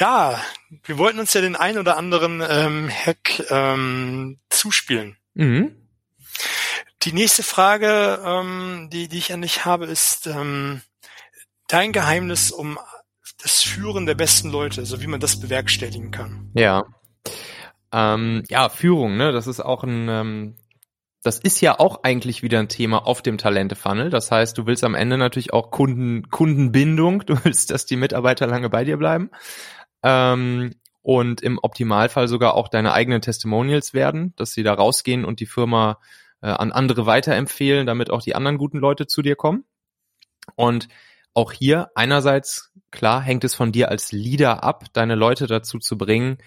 Ja, wir wollten uns ja den ein oder anderen ähm, Hack ähm, zuspielen. Mhm. Die nächste Frage, ähm, die, die ich an dich habe, ist ähm, dein Geheimnis um das Führen der besten Leute, so wie man das bewerkstelligen kann. Ja. Ähm, ja, Führung, ne? Das ist auch ein, ähm, das ist ja auch eigentlich wieder ein Thema auf dem Talente-Funnel. Das heißt, du willst am Ende natürlich auch Kunden, Kundenbindung. Du willst, dass die Mitarbeiter lange bei dir bleiben. Ähm, und im Optimalfall sogar auch deine eigenen Testimonials werden, dass sie da rausgehen und die Firma äh, an andere weiterempfehlen, damit auch die anderen guten Leute zu dir kommen. Und auch hier einerseits, klar, hängt es von dir als Leader ab, deine Leute dazu zu bringen,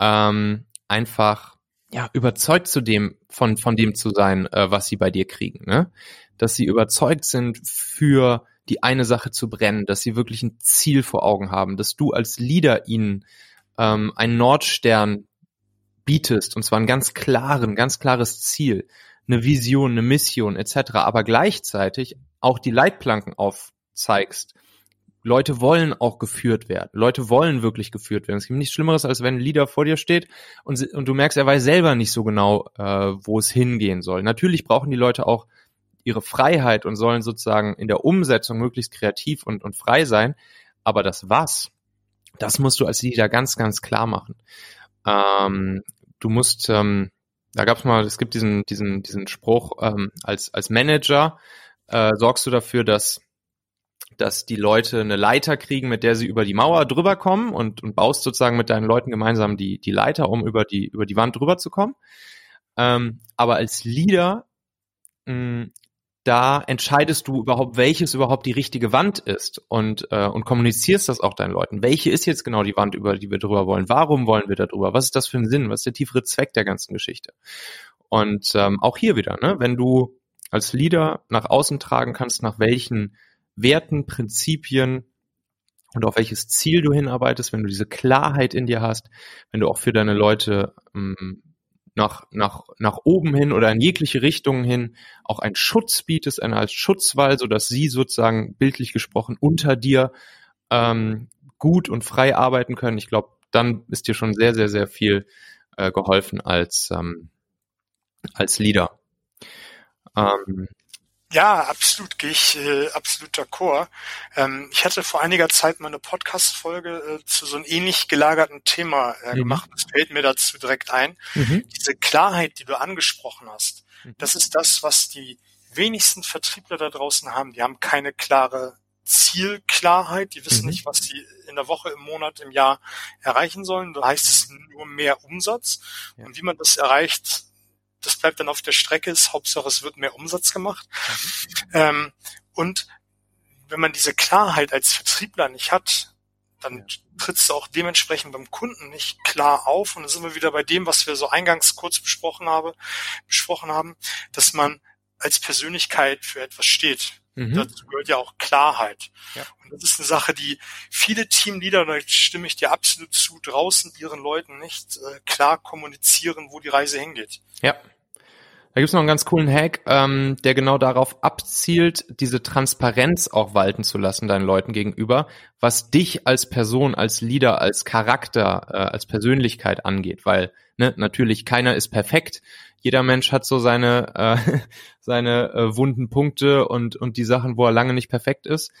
ähm, einfach ja überzeugt zu dem von von dem zu sein, äh, was sie bei dir kriegen, ne? Dass sie überzeugt sind für die eine Sache zu brennen, dass sie wirklich ein Ziel vor Augen haben, dass du als Leader ihnen ähm, einen Nordstern bietest und zwar einen ganz klaren, ganz klares Ziel, eine Vision, eine Mission etc., aber gleichzeitig auch die Leitplanken aufzeigst. Leute wollen auch geführt werden. Leute wollen wirklich geführt werden. Es gibt nichts Schlimmeres, als wenn ein Leader vor dir steht und, und du merkst, er weiß selber nicht so genau, äh, wo es hingehen soll. Natürlich brauchen die Leute auch ihre Freiheit und sollen sozusagen in der Umsetzung möglichst kreativ und, und frei sein. Aber das was, das musst du als Leader ganz, ganz klar machen. Ähm, du musst, ähm, da gab es mal, es gibt diesen, diesen, diesen Spruch, ähm, als, als Manager äh, sorgst du dafür, dass dass die Leute eine Leiter kriegen, mit der sie über die Mauer drüber kommen und, und baust sozusagen mit deinen Leuten gemeinsam die, die Leiter, um über die, über die Wand drüber zu kommen. Ähm, aber als Leader mh, da entscheidest du überhaupt, welches überhaupt die richtige Wand ist und, äh, und kommunizierst das auch deinen Leuten. Welche ist jetzt genau die Wand, über die wir drüber wollen? Warum wollen wir da drüber? Was ist das für ein Sinn? Was ist der tiefere Zweck der ganzen Geschichte? Und ähm, auch hier wieder, ne, wenn du als Leader nach außen tragen kannst, nach welchen Werten, Prinzipien und auf welches Ziel du hinarbeitest, wenn du diese Klarheit in dir hast, wenn du auch für deine Leute ähm, nach, nach, nach oben hin oder in jegliche Richtungen hin auch einen Schutz bietest, eine als Schutzwall, so dass sie sozusagen bildlich gesprochen unter dir ähm, gut und frei arbeiten können. Ich glaube, dann ist dir schon sehr, sehr, sehr viel äh, geholfen als, ähm, als Leader. Ähm, ja, absolut, gehe ich äh, absolut d'accord. Ähm, ich hatte vor einiger Zeit mal eine Podcast-Folge äh, zu so einem ähnlich gelagerten Thema äh, mhm. gemacht. Das fällt mir dazu direkt ein. Mhm. Diese Klarheit, die du angesprochen hast, mhm. das ist das, was die wenigsten Vertriebler da draußen haben. Die haben keine klare Zielklarheit. Die wissen mhm. nicht, was sie in der Woche, im Monat, im Jahr erreichen sollen. Da heißt es nur mehr Umsatz. Ja. Und wie man das erreicht, das bleibt dann auf der Strecke, ist Hauptsache es wird mehr Umsatz gemacht. Mhm. Ähm, und wenn man diese Klarheit als Vertriebler nicht hat, dann ja. trittst du auch dementsprechend beim Kunden nicht klar auf. Und dann sind wir wieder bei dem, was wir so eingangs kurz besprochen habe, besprochen haben, dass man als Persönlichkeit für etwas steht. Mhm. Dazu gehört ja auch Klarheit. Ja. Und das ist eine Sache, die viele Teamleader, da stimme ich dir absolut zu, draußen ihren Leuten nicht äh, klar kommunizieren, wo die Reise hingeht. Ja, da gibt's noch einen ganz coolen Hack, ähm, der genau darauf abzielt, diese Transparenz auch walten zu lassen deinen Leuten gegenüber, was dich als Person, als Leader, als Charakter, äh, als Persönlichkeit angeht. Weil ne, natürlich keiner ist perfekt. Jeder Mensch hat so seine äh, seine äh, wunden Punkte und und die Sachen, wo er lange nicht perfekt ist.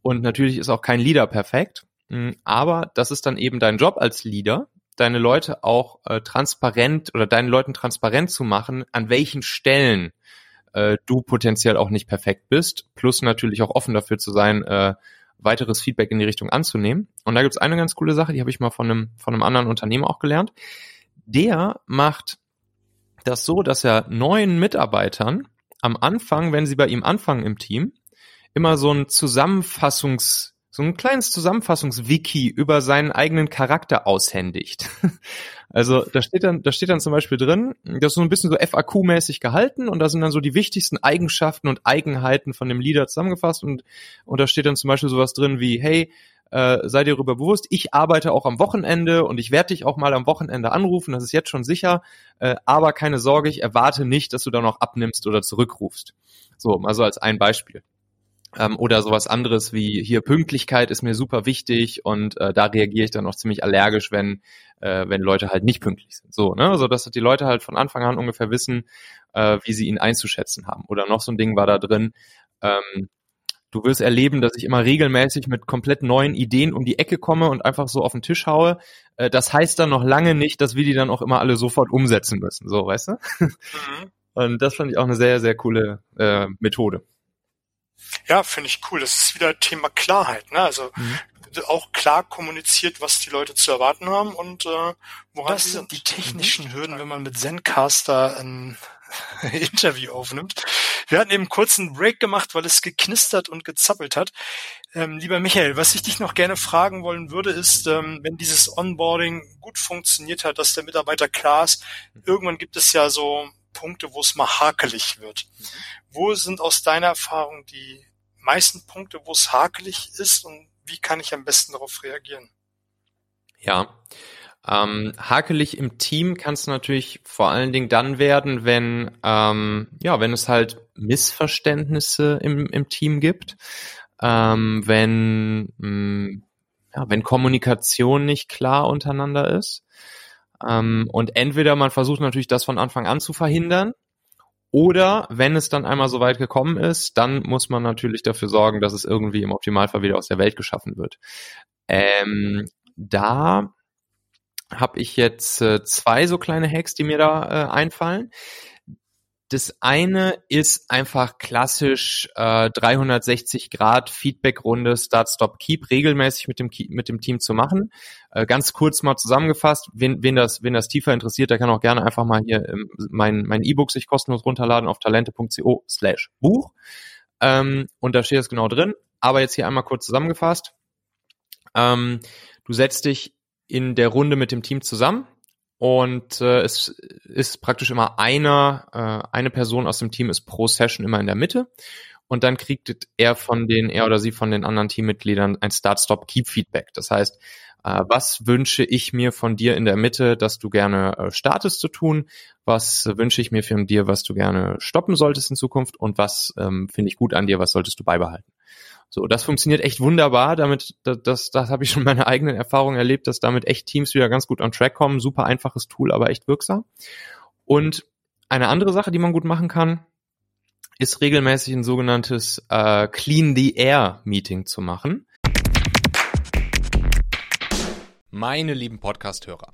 Und natürlich ist auch kein Leader perfekt. Hm, aber das ist dann eben dein Job als Leader, deine Leute auch äh, transparent oder deinen Leuten transparent zu machen, an welchen Stellen äh, du potenziell auch nicht perfekt bist, plus natürlich auch offen dafür zu sein, äh, weiteres Feedback in die Richtung anzunehmen. Und da gibt's eine ganz coole Sache, die habe ich mal von einem, von einem anderen Unternehmer auch gelernt. Der macht das so, dass er neuen Mitarbeitern am Anfang, wenn sie bei ihm anfangen im Team, immer so ein Zusammenfassungs so ein kleines Zusammenfassungswiki über seinen eigenen Charakter aushändigt. Also da steht dann, da steht dann zum Beispiel drin, das ist so ein bisschen so FAQ-mäßig gehalten und da sind dann so die wichtigsten Eigenschaften und Eigenheiten von dem Leader zusammengefasst und, und da steht dann zum Beispiel sowas drin wie, hey, äh, sei dir darüber bewusst, ich arbeite auch am Wochenende und ich werde dich auch mal am Wochenende anrufen, das ist jetzt schon sicher, äh, aber keine Sorge, ich erwarte nicht, dass du da noch abnimmst oder zurückrufst. So, also als ein Beispiel. Ähm, oder sowas anderes wie hier Pünktlichkeit ist mir super wichtig und äh, da reagiere ich dann auch ziemlich allergisch, wenn, äh, wenn Leute halt nicht pünktlich sind. So, ne? Also dass die Leute halt von Anfang an ungefähr wissen, äh, wie sie ihn einzuschätzen haben. Oder noch so ein Ding war da drin, ähm, Du wirst erleben, dass ich immer regelmäßig mit komplett neuen Ideen um die Ecke komme und einfach so auf den Tisch haue. Äh, das heißt dann noch lange nicht, dass wir die dann auch immer alle sofort umsetzen müssen. So, weißt du? Mhm. Und das fand ich auch eine sehr, sehr coole äh, Methode. Ja, finde ich cool. Das ist wieder Thema Klarheit. Ne? Also mhm. auch klar kommuniziert, was die Leute zu erwarten haben und äh, woran das sind die technischen Hürden, wenn man mit Zencaster ein Interview aufnimmt. Wir hatten eben kurz einen Break gemacht, weil es geknistert und gezappelt hat. Ähm, lieber Michael, was ich dich noch gerne fragen wollen würde, ist, ähm, wenn dieses Onboarding gut funktioniert hat, dass der Mitarbeiter klar ist, irgendwann gibt es ja so Punkte, wo es mal hakelig wird. Mhm. Wo sind aus deiner Erfahrung die meisten Punkte, wo es hakelig ist und wie kann ich am besten darauf reagieren? Ja, ähm, hakelig im Team kann es natürlich vor allen Dingen dann werden, wenn ähm, ja, wenn es halt Missverständnisse im, im Team gibt, ähm, wenn mh, mm, ja, wenn Kommunikation nicht klar untereinander ist ähm, und entweder man versucht natürlich das von Anfang an zu verhindern oder wenn es dann einmal so weit gekommen ist, dann muss man natürlich dafür sorgen, dass es irgendwie im Optimalfall wieder aus der Welt geschaffen wird. Ähm, da habe ich jetzt äh, zwei so kleine Hacks, die mir da äh, einfallen. Das eine ist einfach klassisch äh, 360 Grad Feedback-Runde Start, Stop, Keep regelmäßig mit dem, mit dem Team zu machen. Äh, ganz kurz mal zusammengefasst, wen, wen, das, wen das tiefer interessiert, der kann auch gerne einfach mal hier ähm, mein, mein E-Book sich kostenlos runterladen auf talente.co slash Buch. Ähm, und da steht es genau drin. Aber jetzt hier einmal kurz zusammengefasst. Ähm, du setzt dich in der Runde mit dem Team zusammen und äh, es ist praktisch immer einer, äh, eine Person aus dem Team ist pro Session immer in der Mitte und dann kriegt er von den, er oder sie von den anderen Teammitgliedern ein Start-Stop-Keep-Feedback. Das heißt, äh, was wünsche ich mir von dir in der Mitte, dass du gerne äh, startest zu tun? Was äh, wünsche ich mir von dir, was du gerne stoppen solltest in Zukunft? Und was ähm, finde ich gut an dir, was solltest du beibehalten? So, das funktioniert echt wunderbar. Damit, das, das, das habe ich schon meine eigenen Erfahrungen erlebt, dass damit echt Teams wieder ganz gut on track kommen. Super einfaches Tool, aber echt wirksam. Und eine andere Sache, die man gut machen kann, ist regelmäßig ein sogenanntes äh, Clean the Air Meeting zu machen. Meine lieben Podcast-Hörer,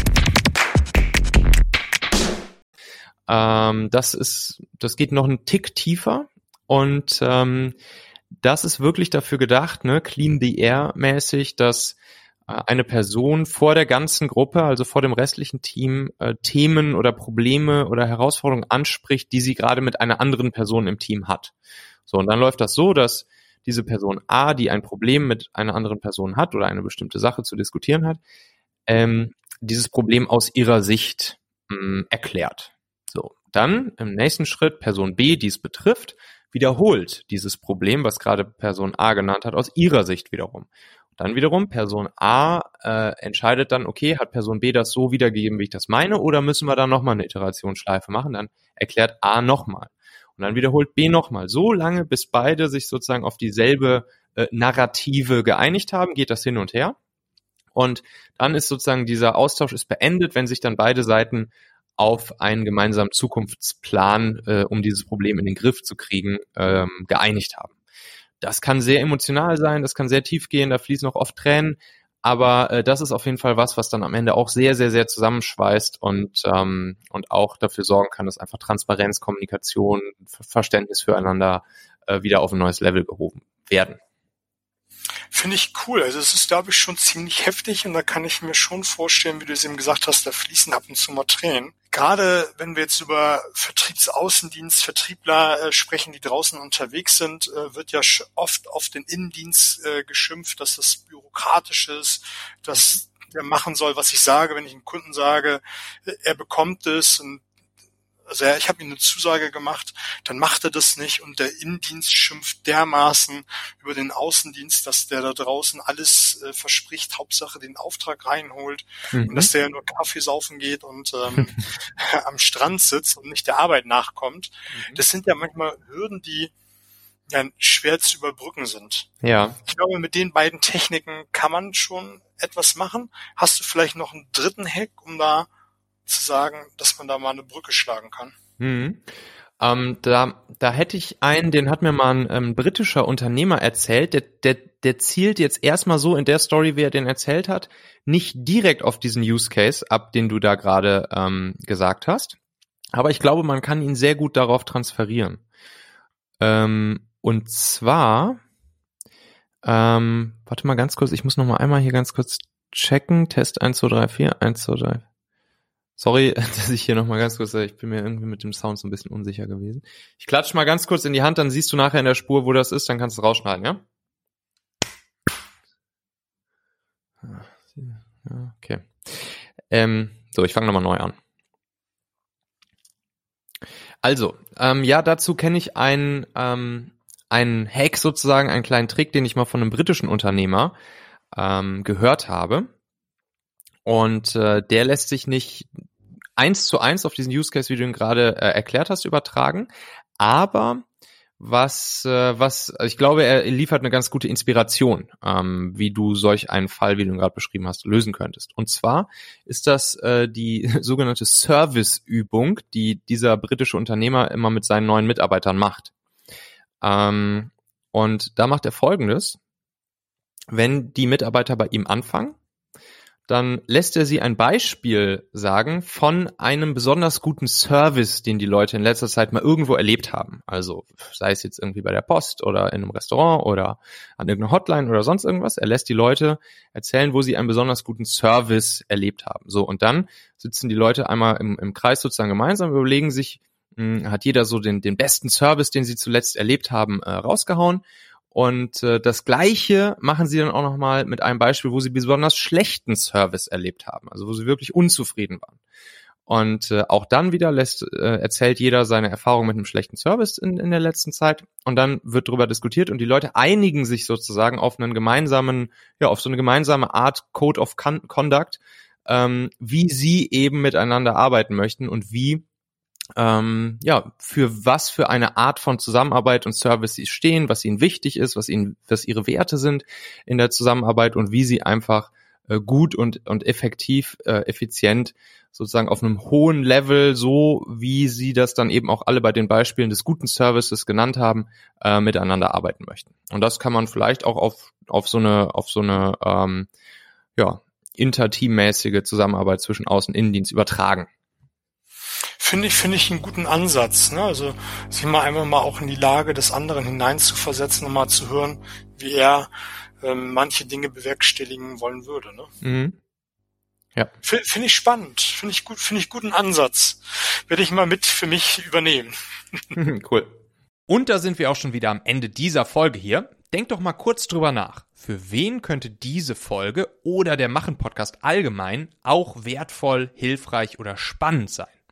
Ähm, das ist, das geht noch einen Tick tiefer und ähm, das ist wirklich dafür gedacht, ne, Clean the Air mäßig, dass äh, eine Person vor der ganzen Gruppe, also vor dem restlichen Team, äh, Themen oder Probleme oder Herausforderungen anspricht, die sie gerade mit einer anderen Person im Team hat. So, und dann läuft das so, dass diese Person A, die ein Problem mit einer anderen Person hat oder eine bestimmte Sache zu diskutieren hat, ähm, dieses Problem aus ihrer Sicht mh, mm, erklärt. Dann im nächsten Schritt Person B, die es betrifft, wiederholt dieses Problem, was gerade Person A genannt hat, aus ihrer Sicht wiederum. Dann wiederum Person A äh, entscheidet dann, okay, hat Person B das so wiedergegeben, wie ich das meine, oder müssen wir da nochmal eine Iterationsschleife machen? Dann erklärt A nochmal. Und dann wiederholt B nochmal. So lange, bis beide sich sozusagen auf dieselbe äh, Narrative geeinigt haben, geht das hin und her. Und dann ist sozusagen dieser Austausch ist beendet, wenn sich dann beide Seiten auf einen gemeinsamen Zukunftsplan, äh, um dieses Problem in den Griff zu kriegen, ähm, geeinigt haben. Das kann sehr emotional sein, das kann sehr tief gehen, da fließen auch oft Tränen, Aber äh, das ist auf jeden Fall was, was dann am Ende auch sehr, sehr, sehr zusammenschweißt und, ähm, und auch dafür sorgen kann, dass einfach Transparenz, Kommunikation, Verständnis füreinander äh, wieder auf ein neues Level gehoben werden. Finde ich cool. Also es ist, glaube ich, schon ziemlich heftig und da kann ich mir schon vorstellen, wie du es eben gesagt hast, da fließen ab und zu mal Tränen. Gerade wenn wir jetzt über Vertriebsaußendienst, Vertriebler äh, sprechen, die draußen unterwegs sind, äh, wird ja oft auf den Innendienst äh, geschimpft, dass das bürokratisch ist, dass der machen soll, was ich sage, wenn ich einem Kunden sage, äh, er bekommt es und also ich habe ihm eine Zusage gemacht, dann macht er das nicht und der Innendienst schimpft dermaßen über den Außendienst, dass der da draußen alles äh, verspricht, Hauptsache den Auftrag reinholt mhm. und dass der nur Kaffee saufen geht und ähm, am Strand sitzt und nicht der Arbeit nachkommt. Mhm. Das sind ja manchmal Hürden, die ja, schwer zu überbrücken sind. Ja. Ich glaube, mit den beiden Techniken kann man schon etwas machen. Hast du vielleicht noch einen dritten Hack, um da zu sagen, dass man da mal eine Brücke schlagen kann. Mhm. Ähm, da, da hätte ich einen, den hat mir mal ein ähm, britischer Unternehmer erzählt, der, der, der zielt jetzt erstmal so in der Story, wie er den erzählt hat, nicht direkt auf diesen Use Case ab, den du da gerade ähm, gesagt hast. Aber ich glaube, man kann ihn sehr gut darauf transferieren. Ähm, und zwar, ähm, warte mal ganz kurz, ich muss noch mal einmal hier ganz kurz checken. Test 1, 2, 3, 4, 1, 2, 3, Sorry, dass ich hier nochmal ganz kurz, ich bin mir irgendwie mit dem Sound so ein bisschen unsicher gewesen. Ich klatsche mal ganz kurz in die Hand, dann siehst du nachher in der Spur, wo das ist, dann kannst du es rausschneiden, ja? Okay. Ähm, so, ich fange nochmal neu an. Also, ähm, ja, dazu kenne ich einen, ähm, einen Hack sozusagen, einen kleinen Trick, den ich mal von einem britischen Unternehmer ähm, gehört habe. Und äh, der lässt sich nicht eins zu eins auf diesen Use Case, wie du ihn gerade äh, erklärt hast, übertragen. Aber was, äh, was, also ich glaube, er liefert eine ganz gute Inspiration, ähm, wie du solch einen Fall, wie du ihn gerade beschrieben hast, lösen könntest. Und zwar ist das äh, die sogenannte Service-Übung, die dieser britische Unternehmer immer mit seinen neuen Mitarbeitern macht. Ähm, und da macht er Folgendes. Wenn die Mitarbeiter bei ihm anfangen, dann lässt er sie ein Beispiel sagen von einem besonders guten Service, den die Leute in letzter Zeit mal irgendwo erlebt haben. Also sei es jetzt irgendwie bei der Post oder in einem Restaurant oder an irgendeiner Hotline oder sonst irgendwas. Er lässt die Leute erzählen, wo sie einen besonders guten Service erlebt haben. So, und dann sitzen die Leute einmal im, im Kreis sozusagen gemeinsam, überlegen sich, mh, hm, hat jeder so den, den besten Service, den sie zuletzt erlebt haben, äh, rausgehauen und äh, das Gleiche machen sie dann auch nochmal mit einem Beispiel, wo sie besonders schlechten Service erlebt haben, also wo sie wirklich unzufrieden waren. Und äh, auch dann wieder lässt, äh, erzählt jeder seine Erfahrung mit einem schlechten Service in, in der letzten Zeit. Und dann wird darüber diskutiert und die Leute einigen sich sozusagen auf einen gemeinsamen, ja, auf so eine gemeinsame Art Code of Conduct, ähm, wie sie eben miteinander arbeiten möchten und wie ähm, ja, für was für eine Art von Zusammenarbeit und Service sie stehen, was ihnen wichtig ist, was ihnen, was ihre Werte sind in der Zusammenarbeit und wie sie einfach äh, gut und, und effektiv, äh, effizient sozusagen auf einem hohen Level, so wie sie das dann eben auch alle bei den Beispielen des guten Services genannt haben, äh, miteinander arbeiten möchten. Und das kann man vielleicht auch auf, auf so eine, auf so eine, ähm, ja, interteammäßige Zusammenarbeit zwischen Außen- und Innendienst übertragen finde ich, finde ich einen guten Ansatz. Ne? Also sich mal einfach mal auch in die Lage des anderen hineinzuversetzen und mal zu hören, wie er ähm, manche Dinge bewerkstelligen wollen würde. Ne? Mhm. Ja. Finde ich spannend, finde ich gut, finde ich guten Ansatz. Werde ich mal mit für mich übernehmen. cool. Und da sind wir auch schon wieder am Ende dieser Folge hier. Denk doch mal kurz drüber nach. Für wen könnte diese Folge oder der Machen-Podcast allgemein auch wertvoll, hilfreich oder spannend sein?